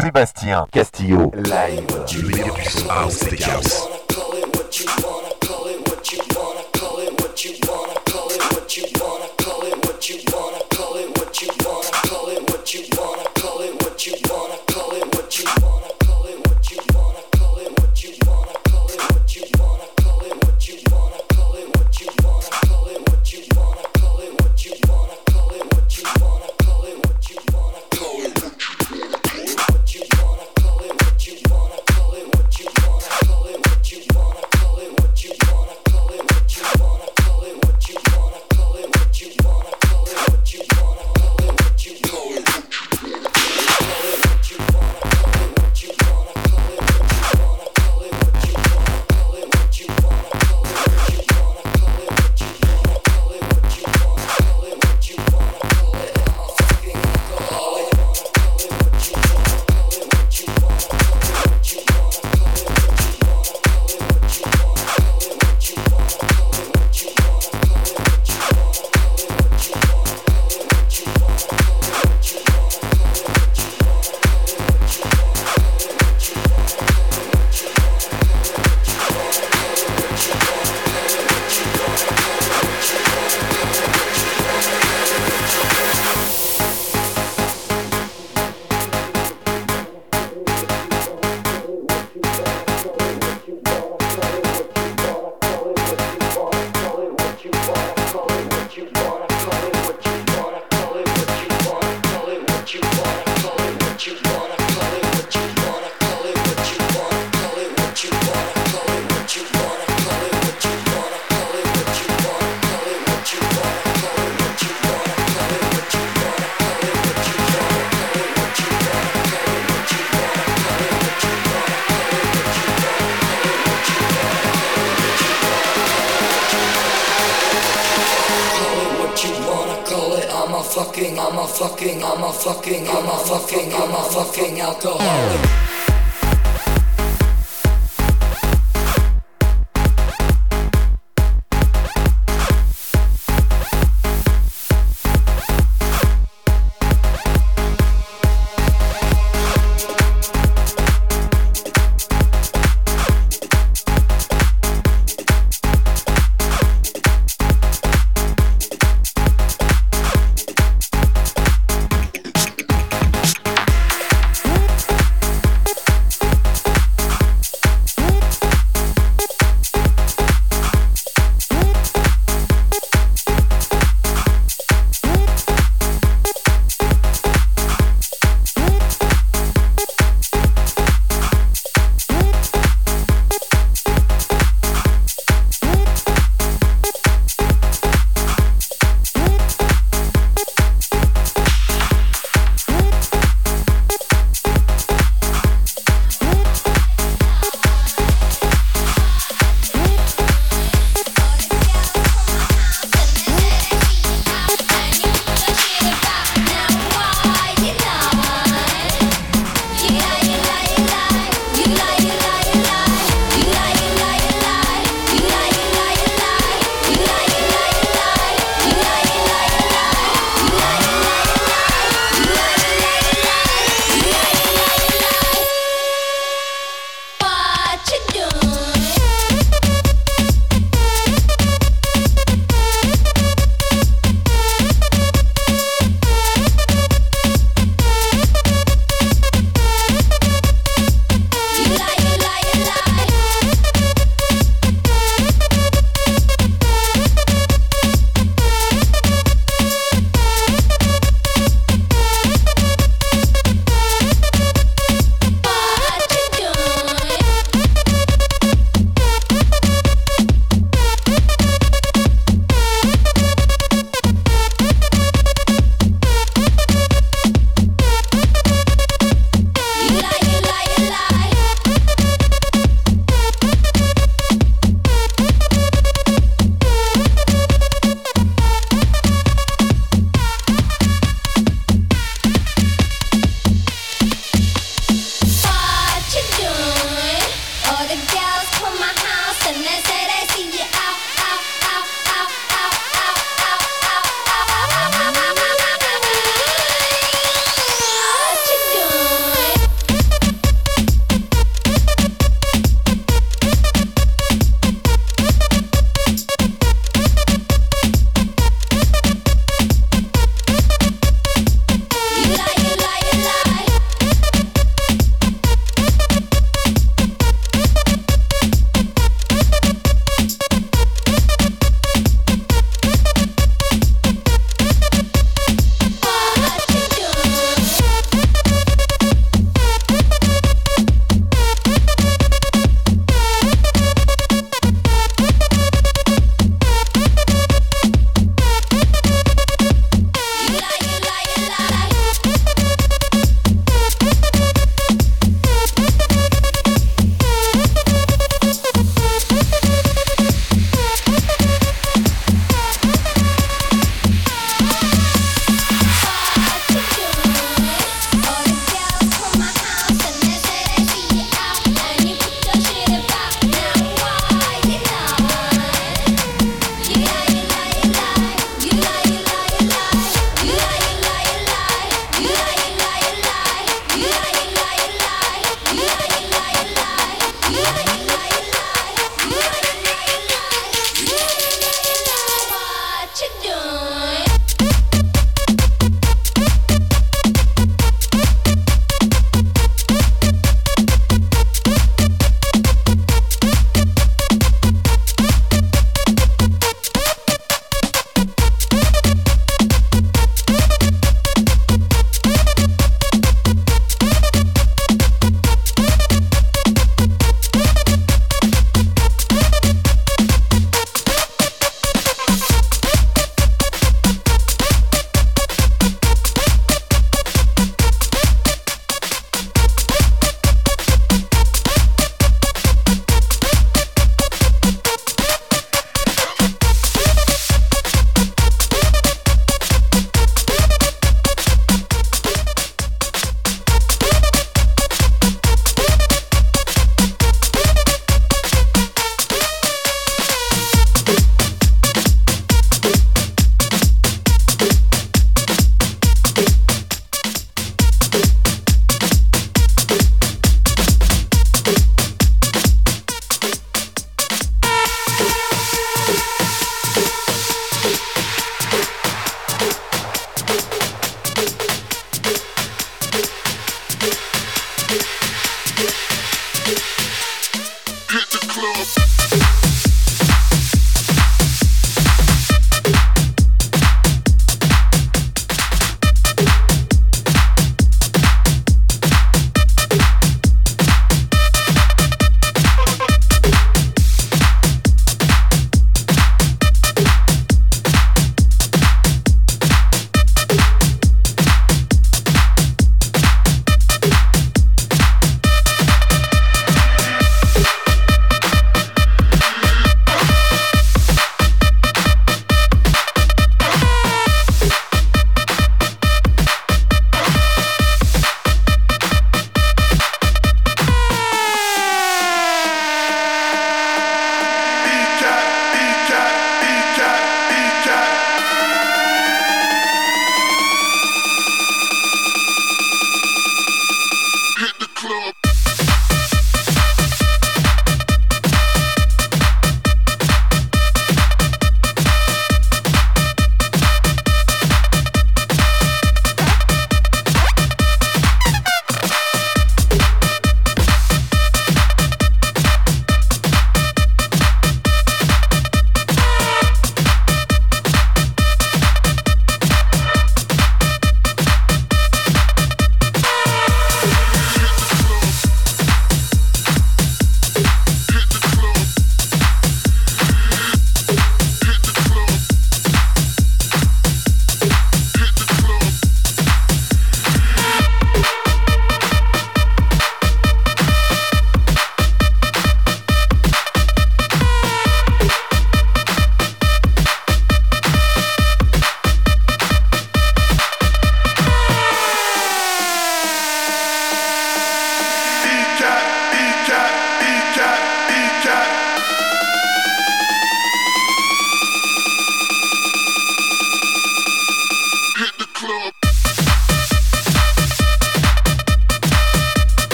Sébastien Castillo live. Du meilleur du son house et house. fucking,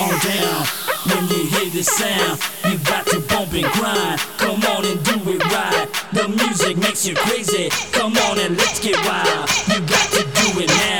on down. When you hear this sound, you got to bump and grind. Come on and do it right. The music makes you crazy. Come on and let's get wild. You got to do it now.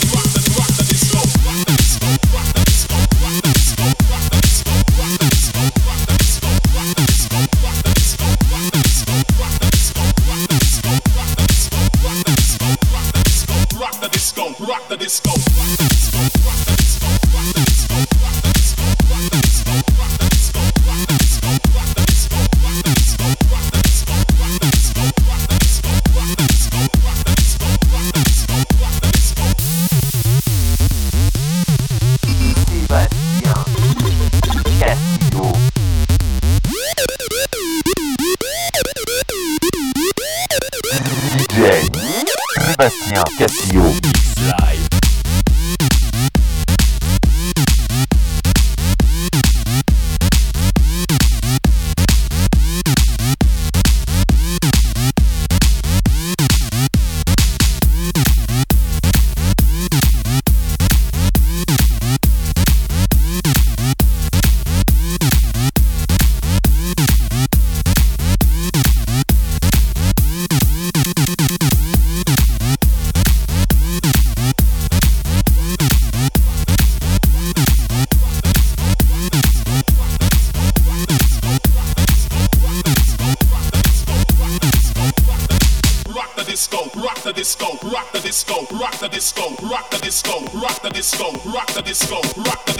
disco, rock the disco, rock the disco, rock the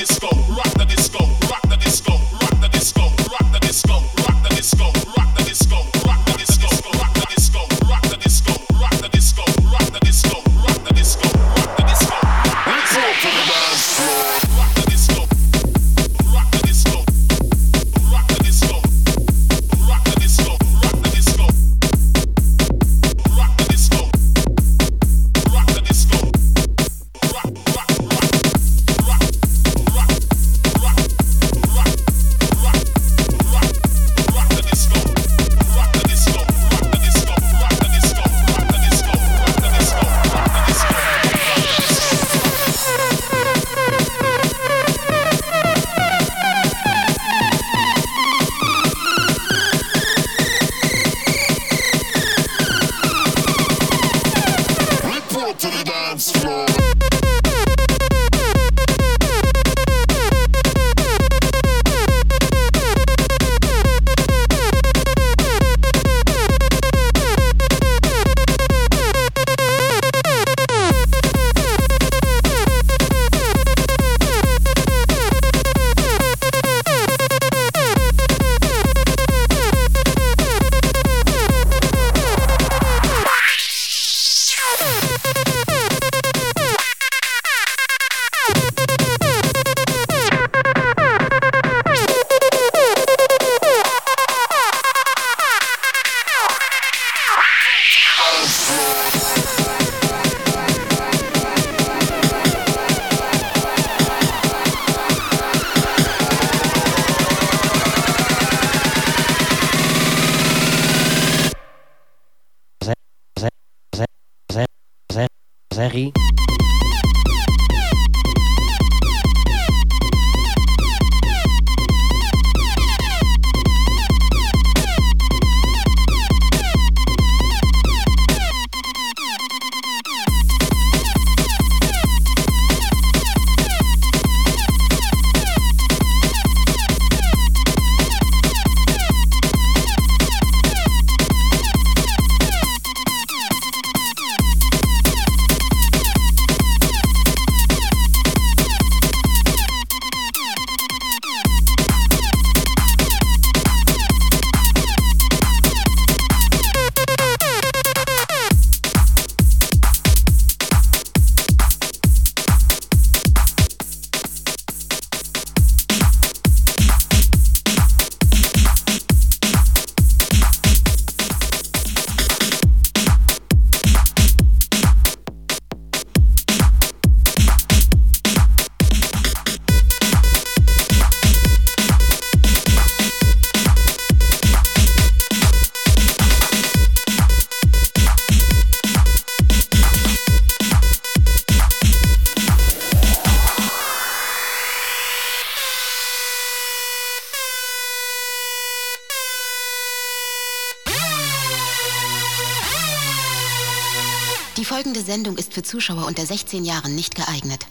Diese Sendung ist für Zuschauer unter 16 Jahren nicht geeignet.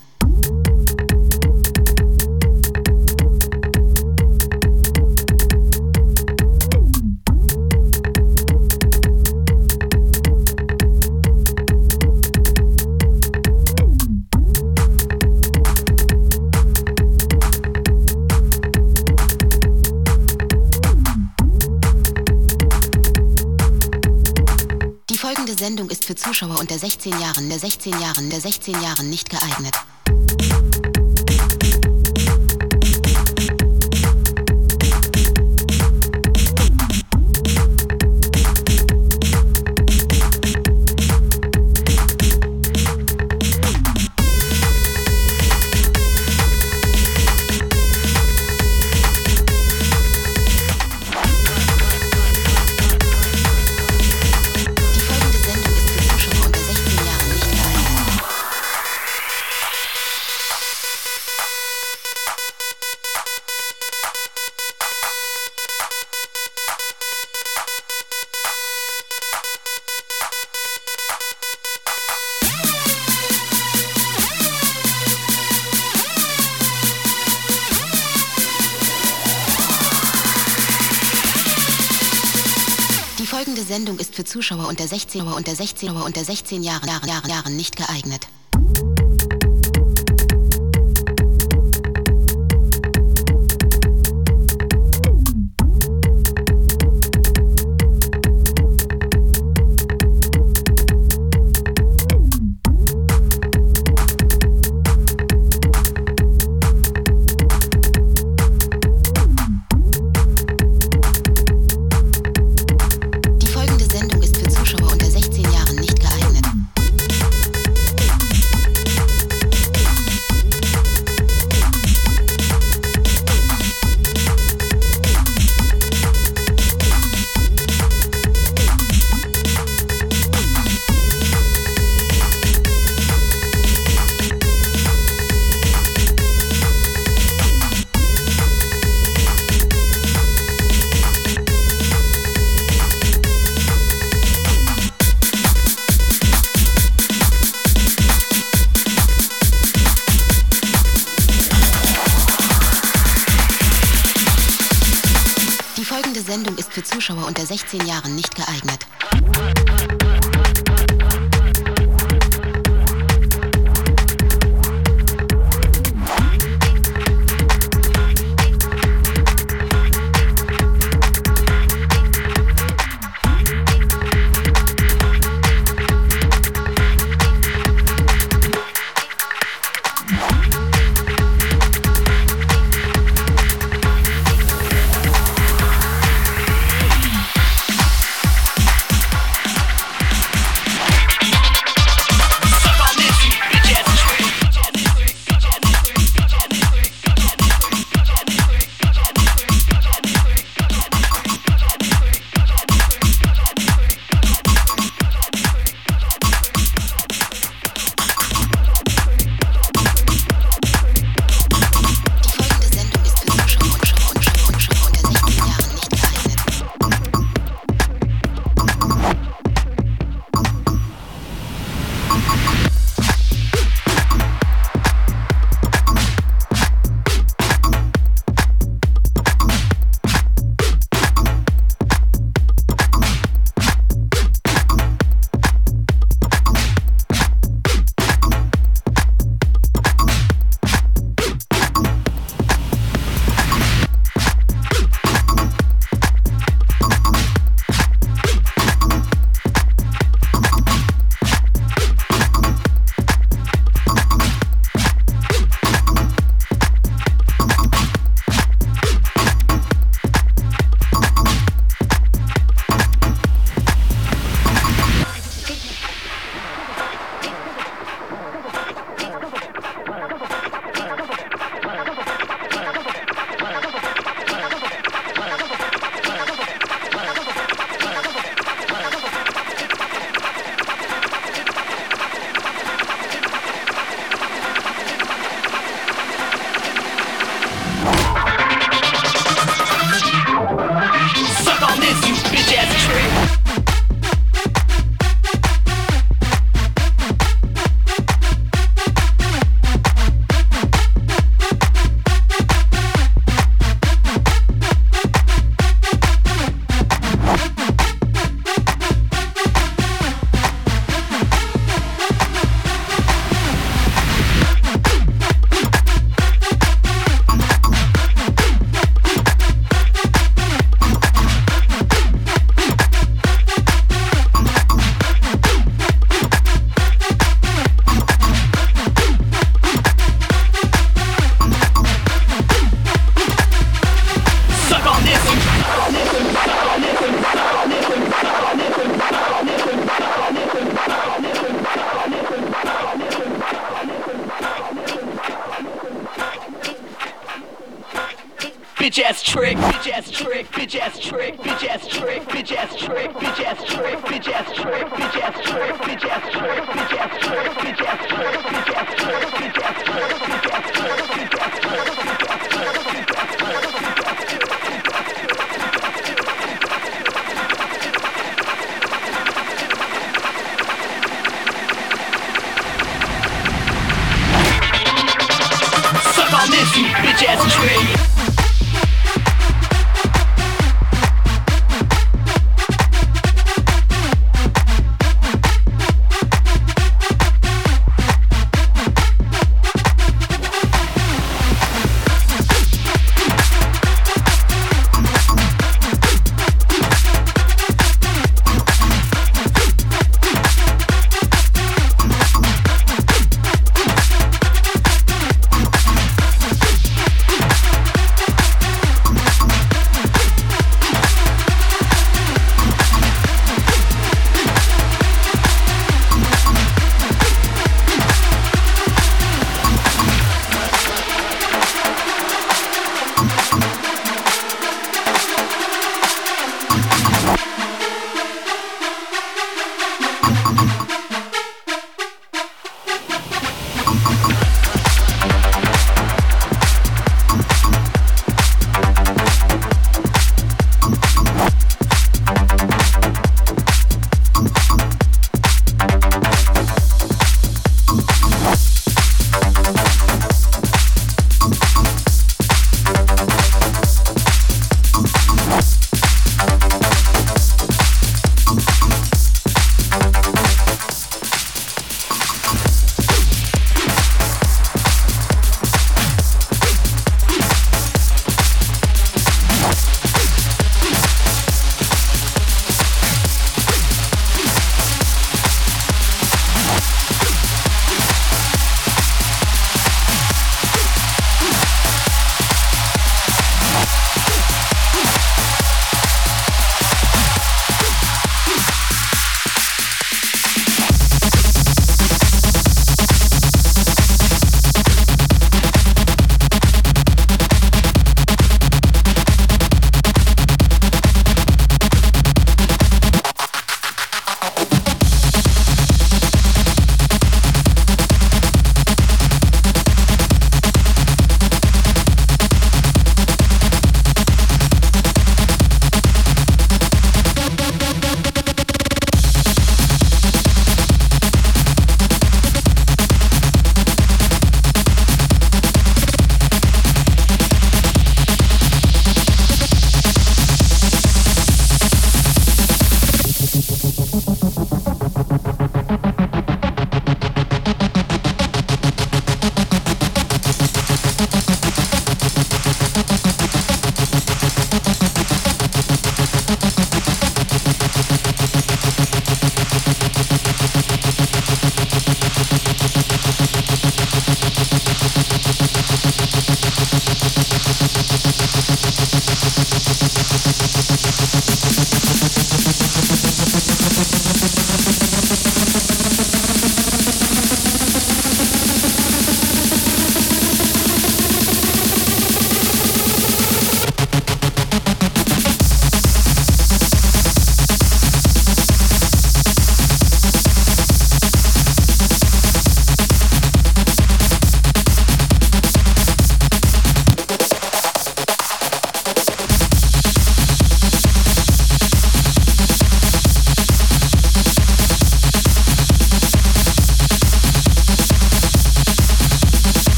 für Zuschauer unter 16 Jahren, der 16 Jahren, der 16 Jahren nicht geeignet. ist für Zuschauer unter 16 unter 16 unter 16 Jahren Jahren Jahren Jahren nicht geeignet.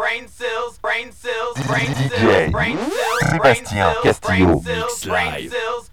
brain cells, brain cells, brain cells, brain cells, brain cells, brain cells,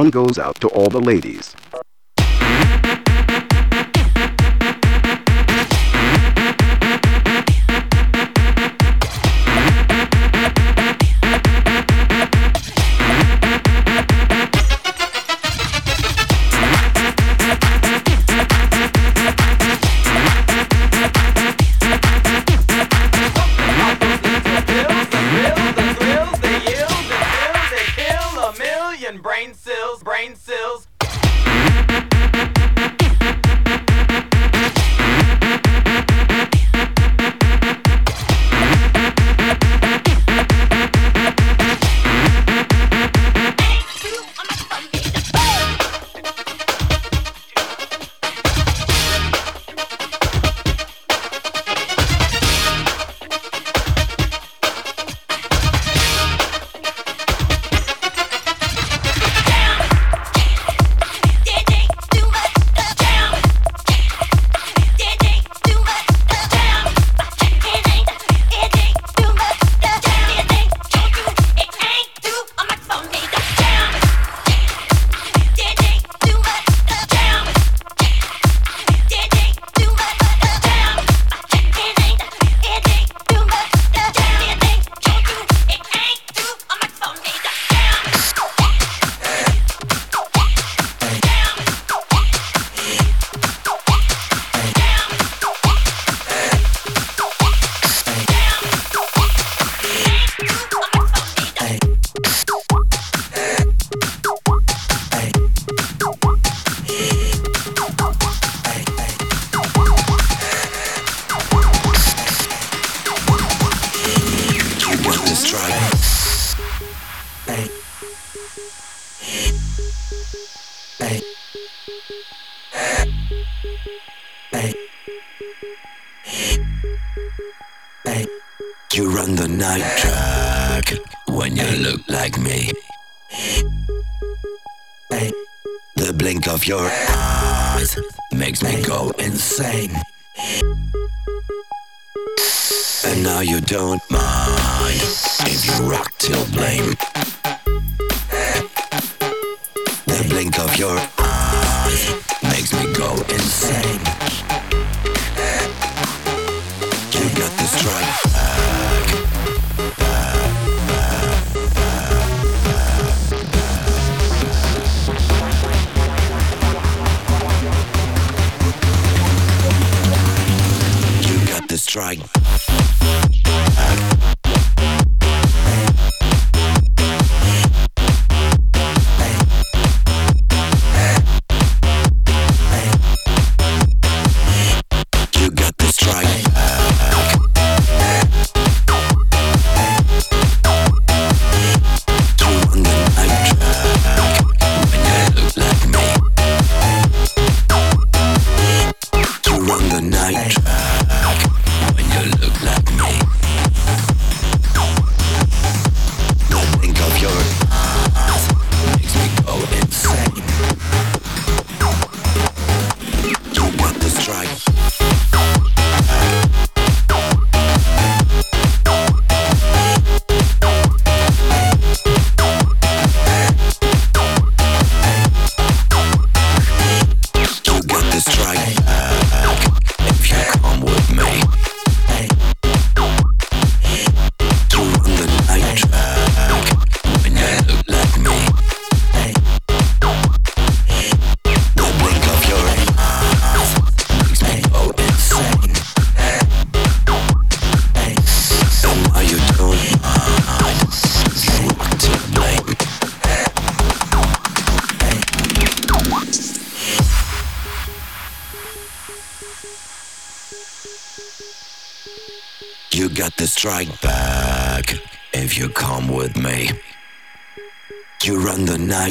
one goes out to all the ladies.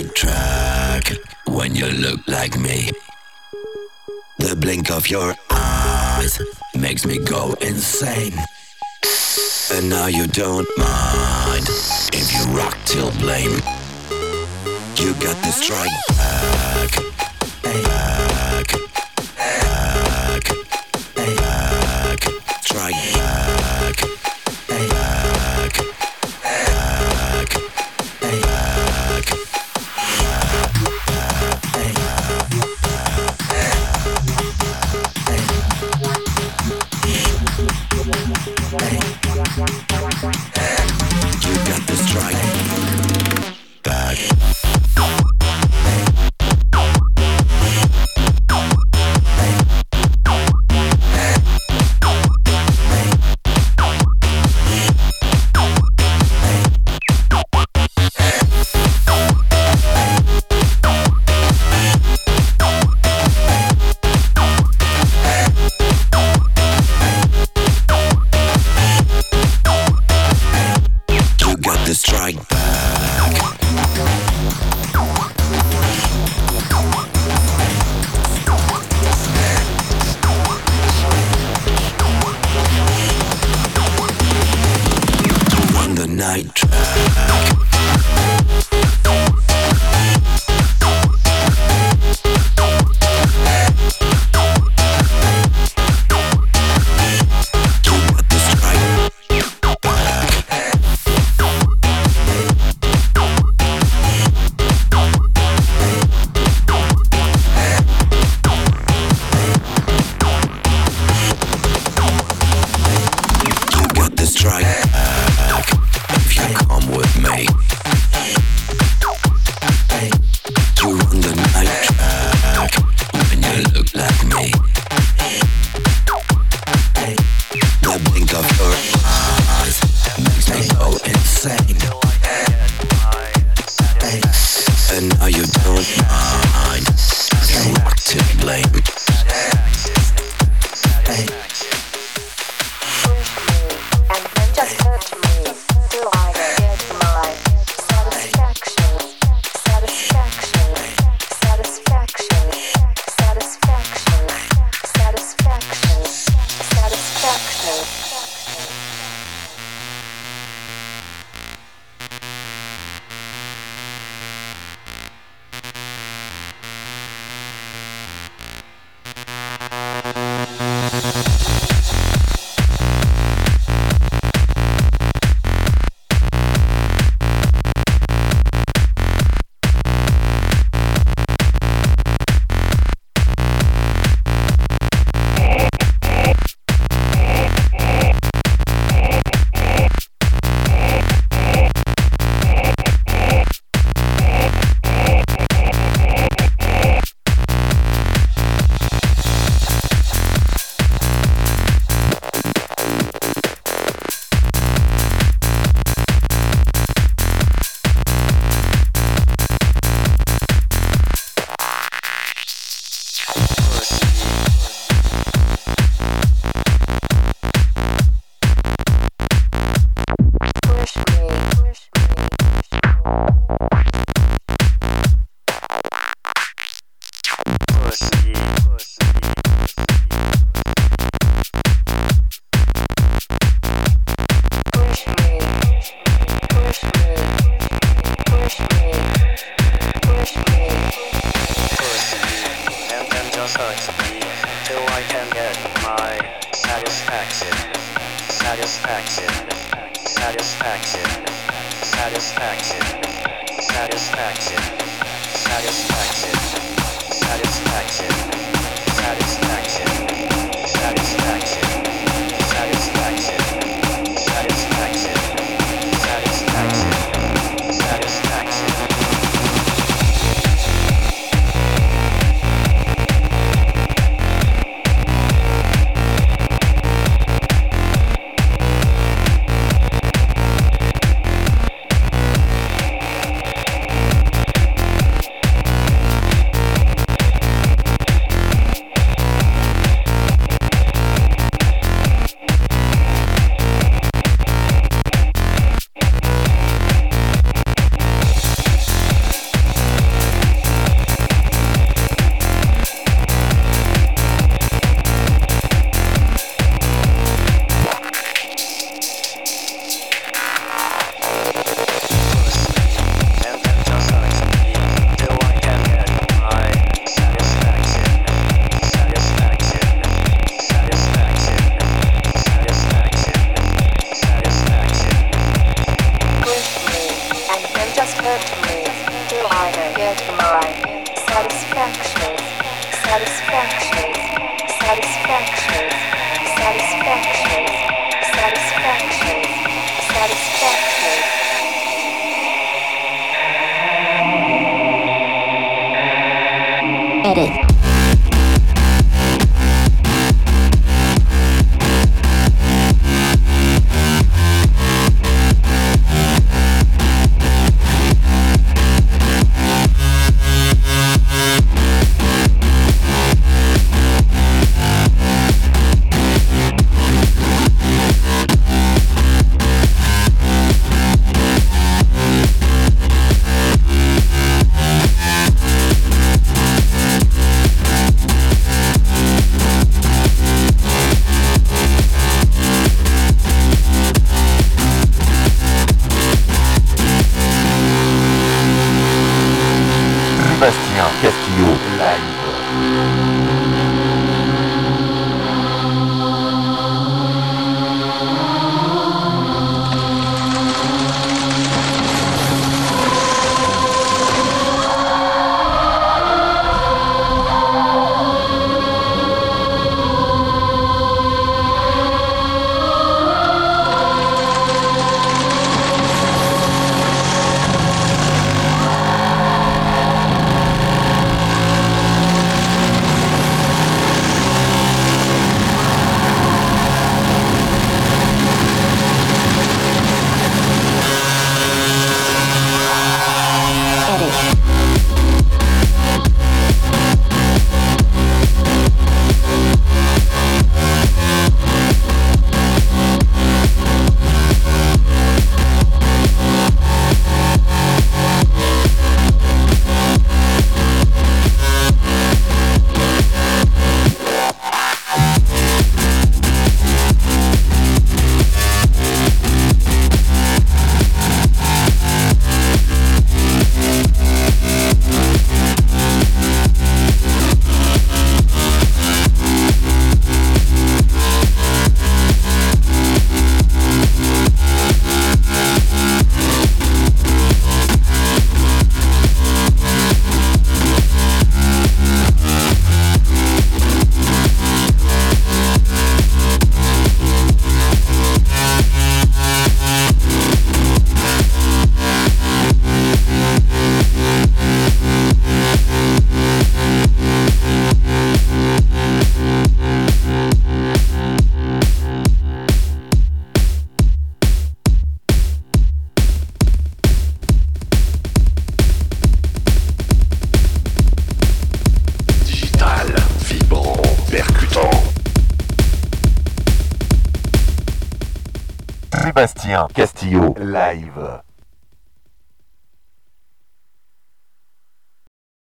right track when you look like me. The blink of your eyes makes me go insane. And now you don't mind if you rock till blame. You got the strike back. Hey.